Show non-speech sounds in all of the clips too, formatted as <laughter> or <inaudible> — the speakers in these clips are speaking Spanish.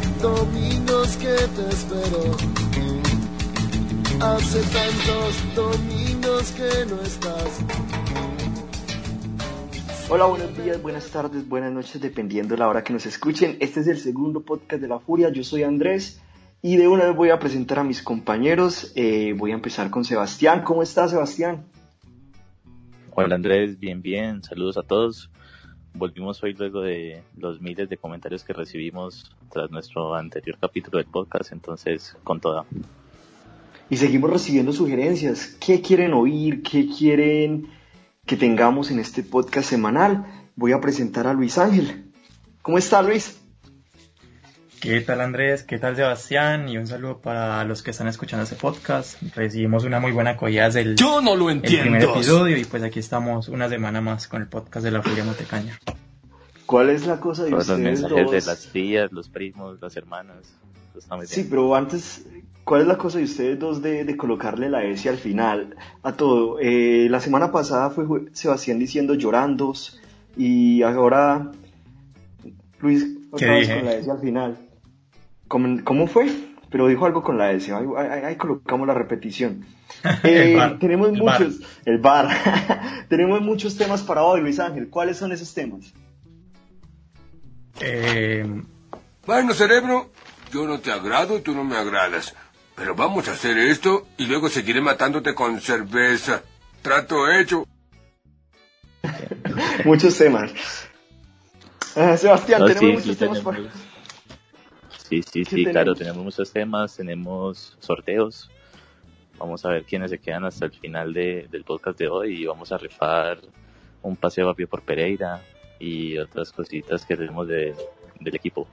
Tantos domingos que te espero. Hace tantos domingos que no estás. Hola, buenos días, buenas tardes, buenas noches, dependiendo de la hora que nos escuchen. Este es el segundo podcast de La Furia. Yo soy Andrés y de una vez voy a presentar a mis compañeros. Eh, voy a empezar con Sebastián. ¿Cómo estás, Sebastián? Hola Andrés, bien, bien. Saludos a todos. Volvimos hoy luego de los miles de comentarios que recibimos tras nuestro anterior capítulo del podcast, entonces con toda. Y seguimos recibiendo sugerencias. ¿Qué quieren oír? ¿Qué quieren que tengamos en este podcast semanal? Voy a presentar a Luis Ángel. ¿Cómo está Luis? ¿Qué tal Andrés? ¿Qué tal Sebastián? Y un saludo para los que están escuchando este podcast. Recibimos una muy buena acogida desde el, Yo no lo el entiendo. primer episodio y pues aquí estamos una semana más con el podcast de la Furia Montecaña. ¿Cuál es la cosa de Todos los ustedes mensajes dos? de las tías, los primos, las hermanas. Sí, pero antes, ¿cuál es la cosa de ustedes dos de, de colocarle la S al final a todo? Eh, la semana pasada fue Sebastián diciendo llorandos y ahora Luis otra ¿Qué vez dije? con la S al final. ¿Cómo, cómo fue? Pero dijo algo con la S. Ahí, ahí- ahí colocamos la repetición. <laughs> Eh, El bar. tenemos El bar. muchos, el bar. <laughs> tenemos muchos temas para hoy, Luis Ángel. ¿Cuáles son esos temas? Eh, Bueno, cerebro, yo no te agrado y tú no me agradas. Pero vamos a hacer esto y luego seguiré matándote con cerveza. Trato hecho. <laughs> muchos temas. Ah, Sebastián, No, tenemos sí, muchos sí, temas para... tenemos- Sí, sí, ¿Qué sí, claro, tenemos? tenemos muchos temas, tenemos sorteos. Vamos a ver quiénes se quedan hasta el final de- del podcast de hoy y vamos a rifar un paseo a pie por Pereira y otras cositas que tenemos de- del equipo.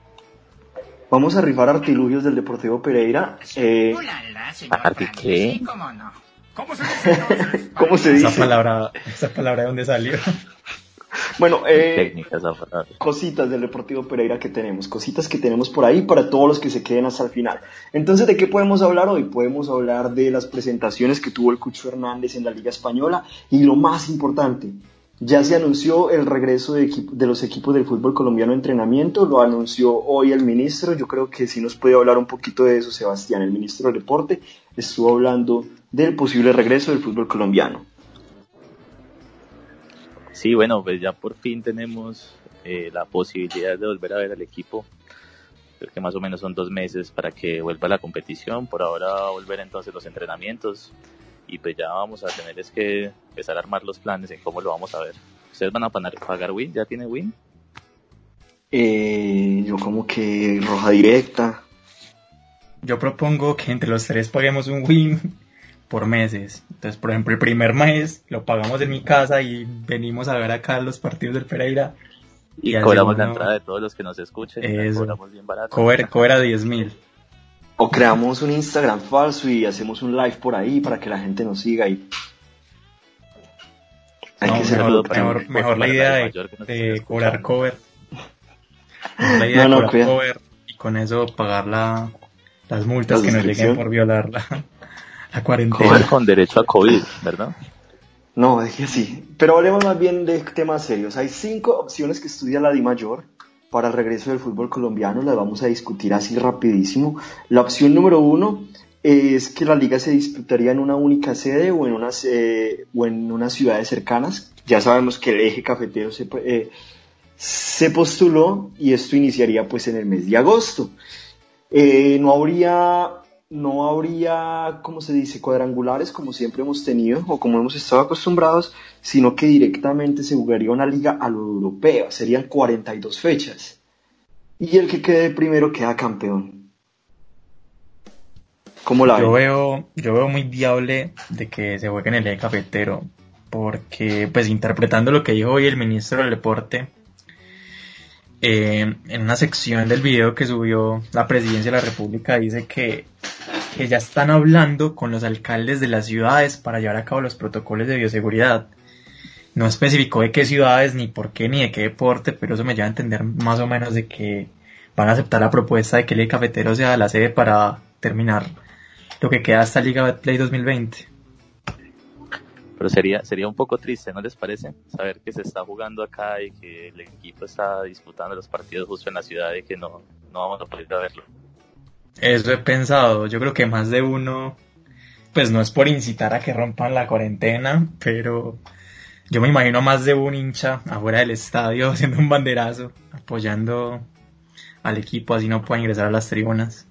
Vamos a rifar artilugios del Deportivo Pereira. Eh, ¿Arti Frankie, qué? sí, cómo no. ¿Cómo se dice? <laughs> ¿Cómo se esa dice? palabra, esa palabra de dónde salió. <laughs> Bueno, eh, Técnicas cositas del Deportivo Pereira que tenemos, cositas que tenemos por ahí para todos los que se queden hasta el final. Entonces, ¿de qué podemos hablar hoy? Podemos hablar de las presentaciones que tuvo el Cucho Hernández en la Liga Española y lo más importante, ya se anunció el regreso de, de los equipos del fútbol colombiano a entrenamiento, lo anunció hoy el ministro, yo creo que sí nos puede hablar un poquito de eso Sebastián, el ministro del Deporte, estuvo hablando del posible regreso del fútbol colombiano. Sí, bueno, pues ya por fin tenemos eh, la posibilidad de volver a ver al equipo. Creo que más o menos son dos meses para que vuelva la competición. Por ahora va a volver entonces los entrenamientos. Y pues ya vamos a tener es que empezar a armar los planes en cómo lo vamos a ver. ¿Ustedes van a pagar, pagar Win? ¿Ya tiene Win? Eh, yo como que roja directa, Yo propongo que entre los tres paguemos un win por meses. Entonces, por ejemplo, el primer mes lo pagamos en mi casa y venimos a ver acá los partidos del Pereira. Y, cobramos la entrada de todos los que nos escuchen. Eso. Cobramos bien barato. Cover, cover a 10 mil. O creamos un Instagram falso y hacemos un live por ahí para que la gente nos siga y... Hay No, que ser mejor, productivo. mejor, mejor la idea de, cobrar cover. Mejor <laughs> La idea No, no, de cobrar cover y con eso pagar la, las multas La que nos lleguen por violar <laughs> la, cuarentena. Con derecho a COVID, ¿verdad? No, dije así. Pero hablemos más bien de temas serios. Hay cinco opciones que estudia la Di Mayor para el regreso del fútbol colombiano. Las vamos a discutir así rapidísimo. La opción número uno es que la liga se disputaría en una única sede o en unas, eh, o en unas ciudades cercanas. Ya sabemos que el eje cafetero se, eh, se postuló y esto iniciaría pues en el mes de agosto. Eh, no habría no habría, como se dice, cuadrangulares como siempre hemos tenido o como hemos estado acostumbrados, sino que directamente se jugaría una liga a lo europeo, serían 42 fechas. Y el que quede primero queda campeón. ¿Cómo la Yo ven? veo, yo veo muy viable de que se juegue en el eje cafetero. porque pues interpretando lo que dijo hoy el ministro del deporte, eh, en una sección del video que subió la presidencia de la república dice que, que ya están hablando con los alcaldes de las ciudades para llevar a cabo los protocolos de bioseguridad. No especificó de qué ciudades, ni por qué, ni de qué deporte, pero eso me lleva a entender más o menos de que van a aceptar la propuesta de que el cafetero sea la sede para terminar lo que queda hasta Liga Betplay 2020. Pero sería, sería un poco triste, ¿no les parece? Saber que se está jugando acá y que el equipo está disputando los partidos justo en la ciudad y que no, no vamos a poder verlo. Eso he pensado, yo creo que más de uno, pues no es por incitar a que rompan la cuarentena, pero yo me imagino más de un hincha afuera del estadio <laughs> haciendo un banderazo, apoyando al equipo, así no pueden ingresar a las tribunas.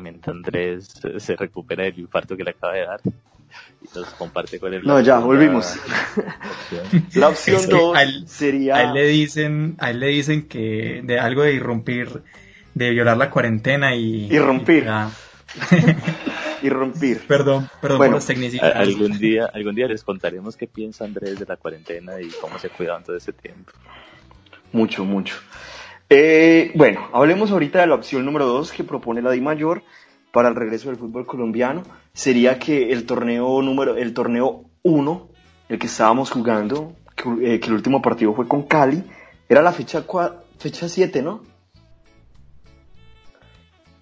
Mientras Andrés se- recupera del infarto que le acaba de dar y nos comparte con él. No, ya, volvimos. La opción Es que 2 a él- sería... A él le dicen, a él le dicen que de algo de irrumpir, de violar la cuarentena y... Irrumpir. y <laughs> irrumpir. Perdón, perdón Bueno, por los tecnicismos. Algún día, algún día les contaremos qué piensa Andrés de la cuarentena y cómo se cuidaban todo ese tiempo. Mucho, mucho. Eh, bueno, hablemos ahorita de la opción número 2 que propone la Di Mayor para el regreso del fútbol colombiano. Sería que el torneo número, el torneo 1, el que estábamos jugando, que, eh, que el último partido fue con Cali, era la fecha fecha 7, ¿no?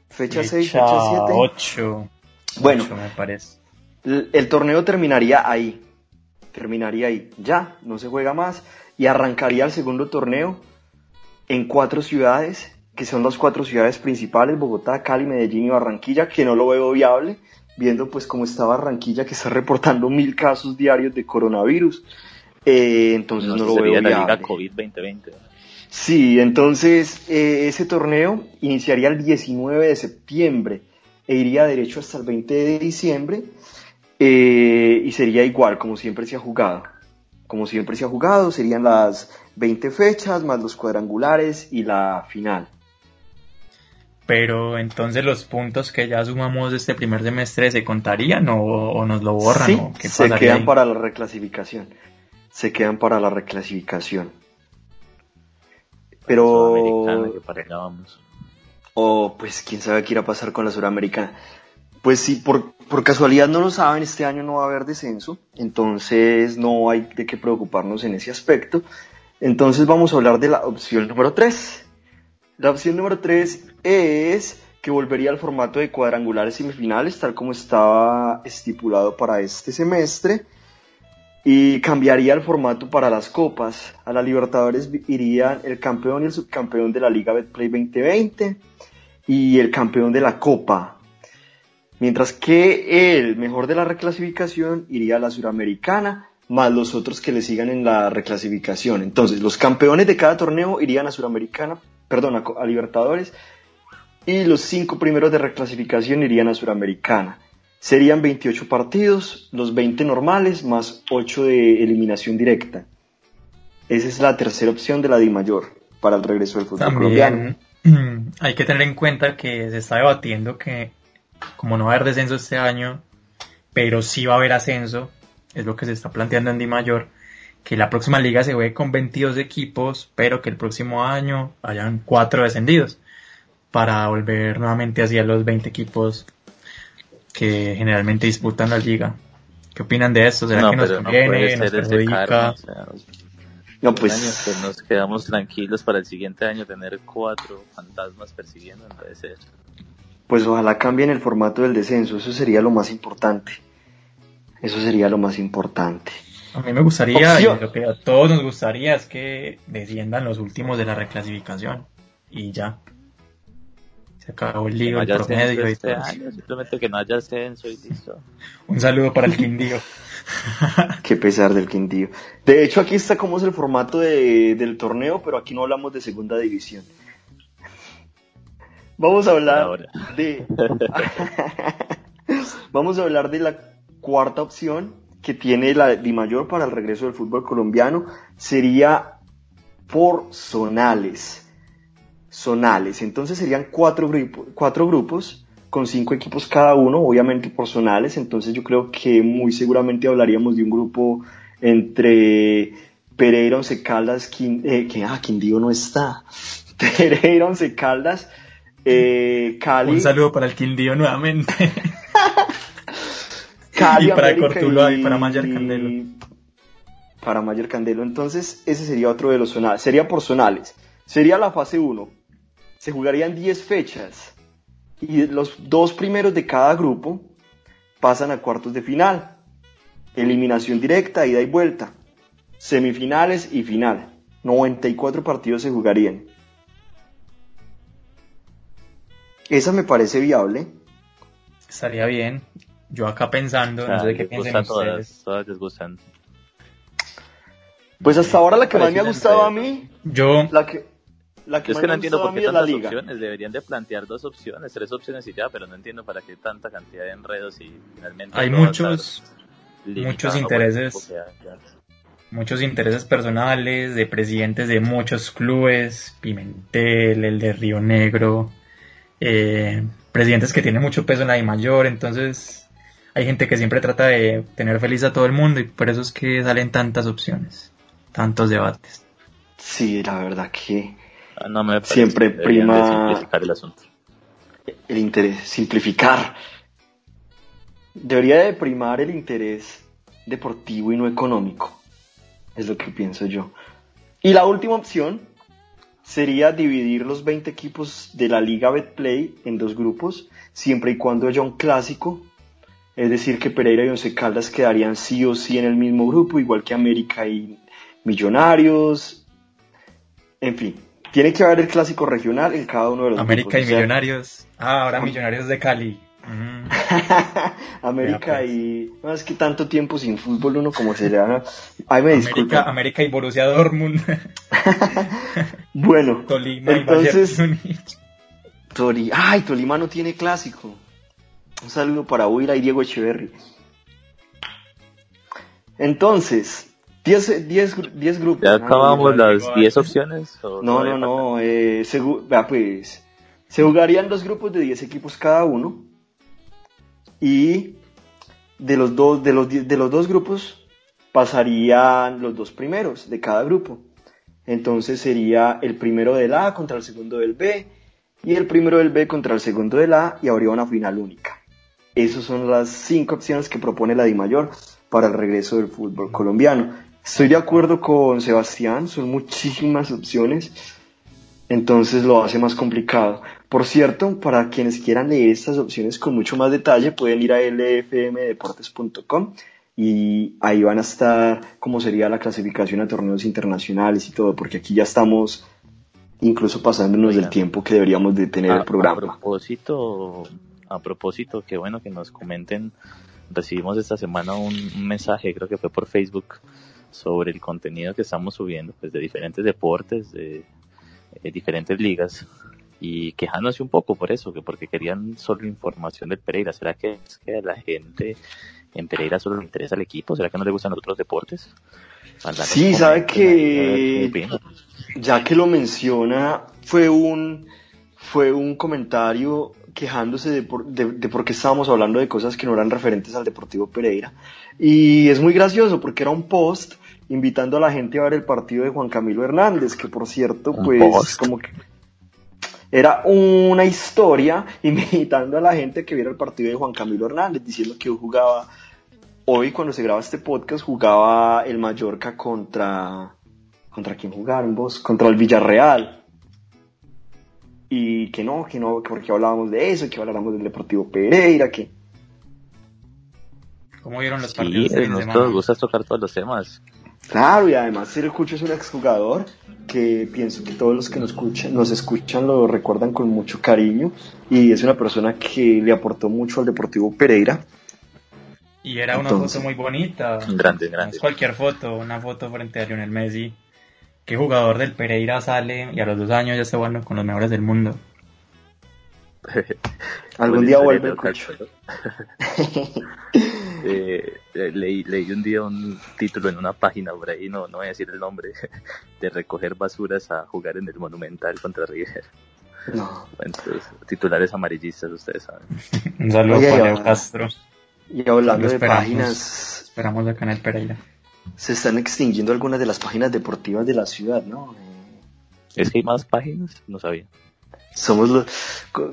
Fecha 6, fecha 7. 8. Bueno. me parece. El, el torneo terminaría ahí. Terminaría ahí. Ya, no se juega más. Y arrancaría el segundo torneo en cuatro ciudades, que son las cuatro ciudades principales, Bogotá, Cali, Medellín y Barranquilla, que no lo veo viable, viendo pues cómo está Barranquilla, que está reportando mil casos diarios de coronavirus. Eh, entonces no, No, lo sería veo la viable. Liga COVID 2020. Sí, entonces eh, ese torneo iniciaría el 19 de septiembre e iría derecho hasta el 20 de diciembre eh, y sería igual como siempre se ha jugado. Como siempre se ha jugado, serían las 20 fechas más los cuadrangulares y la final. Pero entonces los puntos que ya sumamos de este primer semestre se contarían o, o nos lo borran Sí, o qué se quedan ahí? para la reclasificación. Se quedan para la reclasificación. Pero... Sudamericana, que para allá vamos. O pues quién sabe qué irá a pasar con la Suramericana. Pues si por, por casualidad no lo saben, este año no va a haber descenso, entonces no hay de qué preocuparnos en ese aspecto. Entonces vamos a hablar de la opción número 3. La opción número 3 es que volvería al formato de cuadrangulares semifinales, tal como estaba estipulado para este semestre, y cambiaría el formato para las copas. A la Libertadores irían el campeón y el subcampeón de la Liga Betplay 2020 y el campeón de la Copa. Mientras que el mejor de la reclasificación iría a la Suramericana, más los otros que le sigan en la reclasificación. Entonces, los campeones de cada torneo irían a Suramericana, perdón, a, a Libertadores, y los cinco primeros de reclasificación irían a Suramericana. Serían 28 partidos, los 20 normales, más 8 de eliminación directa. Esa es la tercera opción de la Di Mayor para el regreso del fútbol colombiano. <clears throat> Hay que tener en cuenta que se está debatiendo que como no va a haber descenso este año, pero sí va a haber ascenso, es lo que se está planteando en Di Mayor, que la próxima liga se juegue con 22 equipos, pero que el próximo año hayan 4 descendidos, para volver nuevamente hacia los 20 equipos que generalmente disputan la liga. ¿Qué opinan de esto? ¿Será No, que nos no conviene, puede nos perjudica? karma, o sea, No, pues que nos quedamos tranquilos para el siguiente año tener cuatro fantasmas persiguiendo, no puede ser. Pues ojalá cambien el formato del descenso, eso sería lo más importante. Eso sería lo más importante. A mí me gustaría, Opción. y lo que a todos nos gustaría es que desciendan los últimos de la reclasificación. Y ya. Se acabó el lío, no el promedio y este todo. simplemente que no haya ascenso y <laughs> listo. Un saludo para el Quindío. <laughs> Qué pesar del Quindío. De hecho, aquí está cómo es el formato de- del torneo, pero aquí no hablamos de segunda división. Vamos a hablar Ahora. de. <laughs> Vamos a hablar de la cuarta opción que tiene la Di Mayor para el regreso del fútbol colombiano. Sería por zonales. Zonales. Entonces serían cuatro, grupo- cuatro grupos con cinco equipos cada uno, obviamente personales, entonces yo creo que muy seguramente hablaríamos de un grupo entre Pereira, Once Caldas, eh, que ah, Quindío no está, <laughs> Pereira, Once Caldas, eh, Cali, Un saludo para el Quindío nuevamente. <laughs> Cali, y para América Cortuluá y para Mayer Candelo. Para Mayer Candelo, entonces ese sería otro de los zonales, sería por zonales, sería la fase 1, se jugarían 10 fechas. Y los dos primeros de cada grupo pasan a cuartos de final, eliminación directa, ida y vuelta, semifinales y final, 94 partidos se jugarían. Esa me parece viable. Estaría bien. Yo acá pensando, no sé qué gustan ustedes. todas, todas les gustan. Pues hasta ahora la que más me ha gustado a mí, Yo, la que, la que Yo es más que me no ha entiendo por qué es la tantas liga. opciones. Deberían de plantear dos opciones, tres opciones y ya, pero no entiendo para qué tanta cantidad de enredos y finalmente... hay muchos, muchos el intereses. muchos intereses personales de presidentes de muchos clubes, Pimentel, el de Río Negro, eh, presidentes que tienen mucho peso en la I mayor, entonces hay gente que siempre trata de tener feliz a todo el mundo y por eso es que salen tantas opciones, tantos debates. Sí, la verdad que Ah, No me parece. Siempre prima- simplificar el asunto. el interés, simplificar. Debería de primar el interés deportivo y no económico. Es lo que pienso yo. Y la última opción sería dividir los 20 equipos de la Liga Betplay en dos grupos, siempre y cuando haya un clásico. Es decir, que Pereira y Once Caldas quedarían sí o sí en el mismo grupo, igual que América y Millonarios. En fin, tiene que haber el clásico regional en cada uno de los América grupos. y o sea, Millonarios. Ah, ahora Millonarios de Cali. Mm. <laughs> América pues. y. No, es que tanto tiempo sin fútbol uno como se le da. Ay, me América, disculpa. América y Borussia Dortmund. <laughs> Bueno, <laughs> Tolima y entonces. Múnich. Tori... Ay, Tolima no tiene clásico. Un saludo para Huila y Diego Echeverry. Entonces, 10 grupos. ¿Ya ¿no? acabamos las igual. 10 opciones? o No, todavía no, no. Eh, vea, pues, se jugarían dos grupos de 10 equipos cada uno. Y de los dos, de los, de los dos grupos pasarían los dos primeros de cada grupo. Entonces sería el primero del A contra el segundo del B y el primero del B contra el segundo del A y habría una final única. Esas son las cinco opciones que propone la DIMAYOR para el regreso del fútbol colombiano. Estoy de acuerdo con Sebastián, son muchísimas opciones, entonces lo hace más complicado. Por cierto, para quienes quieran leer estas opciones con mucho más detalle, pueden ir a lfmdeportes.com y ahí van a estar cómo sería la clasificación a torneos internacionales y todo, porque aquí ya estamos incluso pasándonos del Oigan. tiempo que deberíamos de tener A, el a programa. propósito, a propósito, qué bueno que nos comenten. Recibimos esta semana un, un mensaje, creo que fue por Facebook, sobre el contenido que estamos subiendo, pues de diferentes deportes, de, eh, diferentes ligas, y quejándose un poco por eso, que porque querían solo información del Pereira. ¿Será que es que a la gente en Pereira solo le interesa el equipo? ¿Será que no le gustan los otros deportes? Sí, sabe que- ya que lo menciona, fue un, fue un comentario quejándose de por, de, de por qué estábamos hablando de cosas que no eran referentes al Deportivo Pereira. Y es muy gracioso porque era un post invitando a la gente a ver el partido de Juan Camilo Hernández, que por cierto, pues post. como que era una historia <laughs> invitando a la gente que viera el partido de Juan Camilo Hernández, diciendo que hoy jugaba, hoy cuando se graba este podcast, jugaba el Mallorca contra, ¿contra quién jugaron vos? Contra el Villarreal. Y que no, que no, que porque hablábamos de eso, que habláramos del Deportivo Pereira, que... ¿Cómo vieron los Sí, partidos nosotros nos gusta tocar todos los temas. Claro, y además Sergio Cucho es un exjugador que pienso que todos los que nos escuchan, nos escuchan lo recuerdan con mucho cariño y es una persona que le aportó mucho al Deportivo Pereira. Y era una Entonces- foto muy bonita. Grande, No grande. es cualquier foto, una foto frente a Lionel Messi. ¿Qué jugador del Pereira sale y a los dos años ya está jugando con los mejores del mundo? <laughs> Algún día vuelve el Cucho. <laughs> Eh, leí, leí un día un título en una página por ahí, no, no voy a decir el nombre, <laughs> de recoger basuras a jugar en el Monumental contra River. No. Entonces, titulares amarillistas, ustedes saben. <laughs> Un saludo Oye, para ya. Leo Castro. Y hablando de páginas, Esperamos acá en el Pereira. se están extinguiendo algunas de las páginas deportivas de la ciudad, ¿no? Eh, ¿Es que hay más páginas? No sabía. Somos los...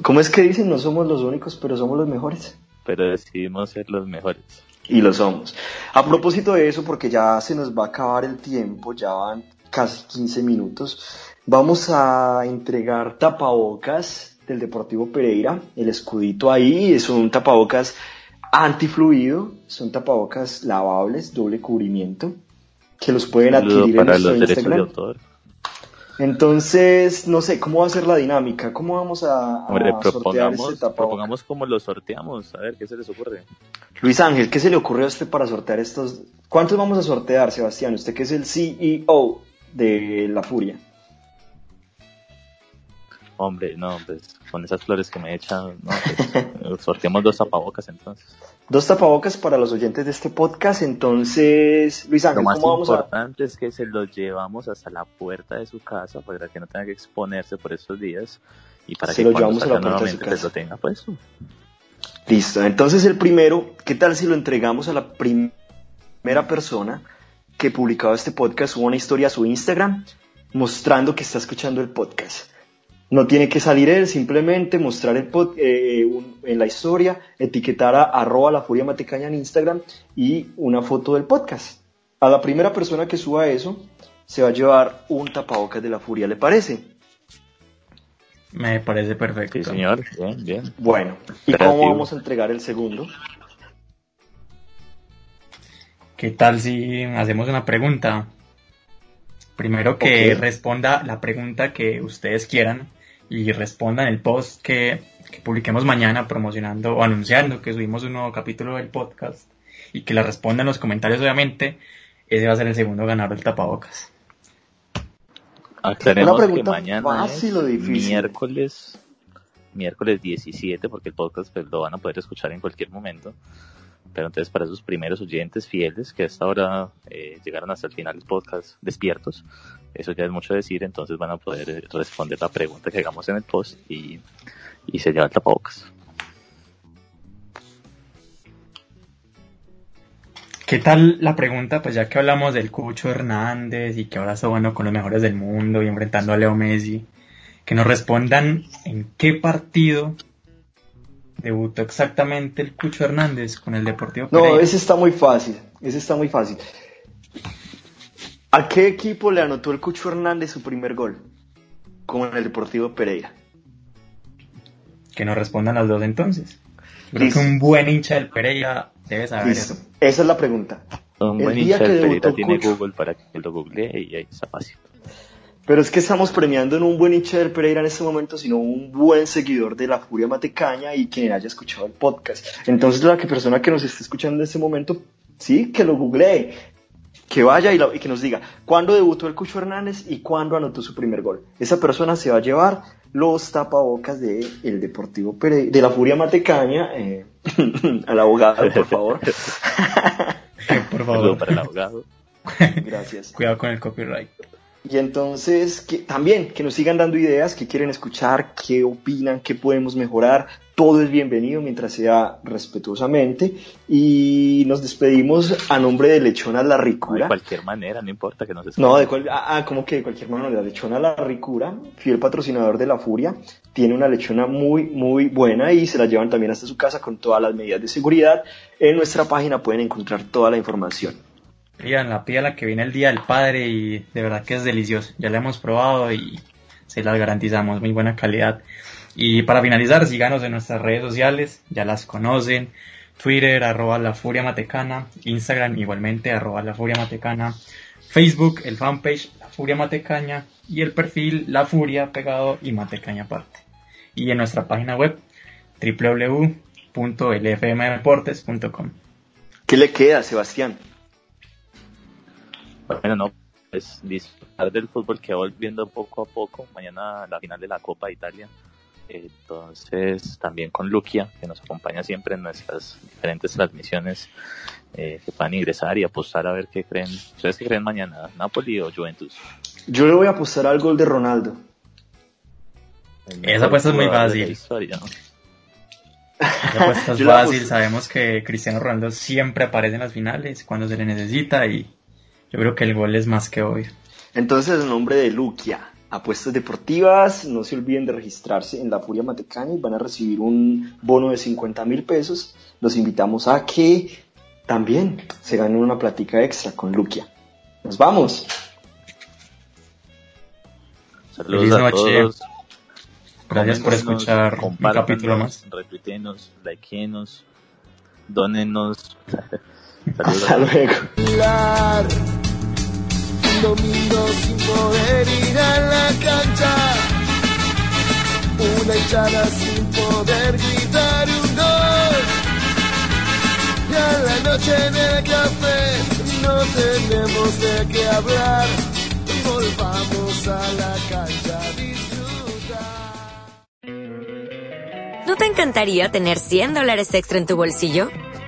¿Cómo es que dicen? No somos los únicos, pero somos los mejores. Pero decidimos ser los mejores. Y lo somos. A propósito de eso, porque ya se nos va a acabar el tiempo, ya van casi 15 minutos, vamos a entregar tapabocas del Deportivo Pereira. El escudito ahí es un tapabocas antifluido, son tapabocas lavables, doble cubrimiento, que los pueden adquirir en nuestro los derechos de Instagram. autor. Entonces, no sé, ¿cómo va a ser la dinámica? ¿Cómo vamos a, a Hombre, sortear este propongamos cómo lo sorteamos. A ver, ¿qué se les ocurre? Luis Ángel, ¿qué se le ocurrió a usted para sortear estos? ¿Cuántos vamos a sortear, Sebastián? Usted que es el CEO de La Furia. Hombre, no, pues con esas flores que me echan, no, pues, sorteamos dos tapabocas entonces. Dos tapabocas para los oyentes de este podcast. Entonces, Luis Lo Ángel, más ¿cómo vamos a...? importante es que se los llevamos hasta la puerta de su casa para que no tenga que exponerse por estos días y para Se que lo llevamos a la puerta de su pues casa. lo tenga puesto. Listo. Entonces, el primero, ¿qué tal si lo entregamos a la prim- primera persona que publicaba este podcast? Suba una historia a su Instagram mostrando que está escuchando el podcast. No tiene que salir él, simplemente mostrar el pod- eh, un- en la historia, etiquetar a arroba la furia matecaña en Instagram y una foto del podcast. A la primera persona que suba eso se va a llevar un tapabocas de la furia, ¿le parece? Me parece perfecto. Sí, señor, bien, bien. Bueno, ¿y cómo vamos a entregar el segundo? ¿Qué tal si hacemos una pregunta? Primero que responda la pregunta que ustedes quieran y respondan el post que, que publiquemos mañana promocionando o anunciando que subimos un nuevo capítulo del podcast y que la respondan en los comentarios obviamente. Ese va a ser el segundo ganador del tapabocas. Aclaremos Una que pregunta mañana fácil es o difícil. miércoles, miércoles 17, porque el podcast pues, lo van a poder escuchar en cualquier momento. Pero entonces para esos primeros oyentes fieles que hasta ahora eh, llegaron hasta el final del podcast despiertos, eso ya es mucho decir, entonces van a poder eh, responder la pregunta que hagamos en el post y, y se lleva el tapabocas. ¿Qué tal la pregunta? Pues ya que hablamos del Cucho Hernández y que ahora está bueno con los mejores del mundo y enfrentando a Leo Messi, que nos respondan en qué partido debutó exactamente el Cucho Hernández con el Deportivo No, Pereira. ese está muy fácil. Ese está muy fácil. ¿A qué equipo le anotó el Cucho Hernández su primer gol? Con el Deportivo Pereira. Que nos respondan las dos entonces. Creo que un buen hincha del Pereira debe saber Listo. eso. Esa es la pregunta. Un El buen día hincha que del Pereira tiene Cucho. Google para que lo googlee y ahí está fácil. Pero es que estamos premiando no un buen hincha del Pereira en este momento, sino un buen seguidor de la Furia Matecaña y quien haya escuchado el podcast. Entonces, la que persona que nos esté escuchando en este momento, sí, que lo googlee, que vaya y, lo- y que nos diga cuándo debutó el Cucho Hernández y cuándo anotó su primer gol. Esa persona se va a llevar los tapabocas de el Deportivo Pereira, de la Furia Matecaña, eh, <laughs> al abogado, por favor. Por favor, para el abogado. Gracias. cuidado con el copyright. Y entonces, que, también que nos sigan dando ideas, que quieren escuchar, qué opinan, qué podemos mejorar. Todo es bienvenido mientras sea respetuosamente. Y nos despedimos a nombre de Lechona La De Ricura. cualquier manera, no importa que nos No, escuchen. de cual, ah, ah, como que de cualquier manera, Lechona La Ricura, fiel patrocinador de La Furia, tiene una lechona muy, muy buena y se la llevan también hasta su casa con todas las medidas de seguridad. En nuestra página pueden encontrar toda la información. Pídanla, pídanla que viene el Día del Padre y de verdad que es delicioso. Ya la hemos probado y se las garantizamos, muy buena calidad. Y para finalizar, síganos en nuestras redes sociales, ya las conocen. Twitter, arroba la furia matecana, Instagram igualmente, arroba la furia matecana, Facebook, el fanpage La Furia Matecaña y el perfil La Furia pegado y Matecaña aparte. Y en nuestra página web www.lfmdeportes.com. ¿Qué le queda, Sebastián? Bueno, no, pues disfrutar del fútbol que va volviendo poco a poco. Mañana la final de la Copa de Italia. Entonces, también con Luquia, que nos acompaña siempre en nuestras diferentes transmisiones, eh, que puedan ingresar y apostar a ver qué creen. ¿Ustedes qué creen mañana? ¿Napoli o Juventus? Yo le voy a apostar al gol de Ronaldo. El Esa apuesta es muy fácil. historia, ¿no? Esa <laughs> apuesta es fácil, sabemos que Cristiano Ronaldo siempre aparece en las finales cuando se le necesita y yo creo que el gol es más que obvio. Entonces, en nombre de Luquia, apuestas deportivas, no se olviden de registrarse en la Furia Matecana y van a recibir un bono de 50 mil pesos. Los invitamos a que también se ganen una plática extra con Luquia. Nos vamos. Saludos Feliz a noche. todos. Gracias por escuchar un capítulo más. Retuitenos, likeenos, donenos. <laughs> Hasta luego. Domingo sin poder ir a la cancha. Una hinchada sin poder gritar un gol. Y a la noche en el café no tenemos de qué hablar. Volvamos a la cancha a disfrutar. ¿No te encantaría tener 100 dólares extra en tu bolsillo?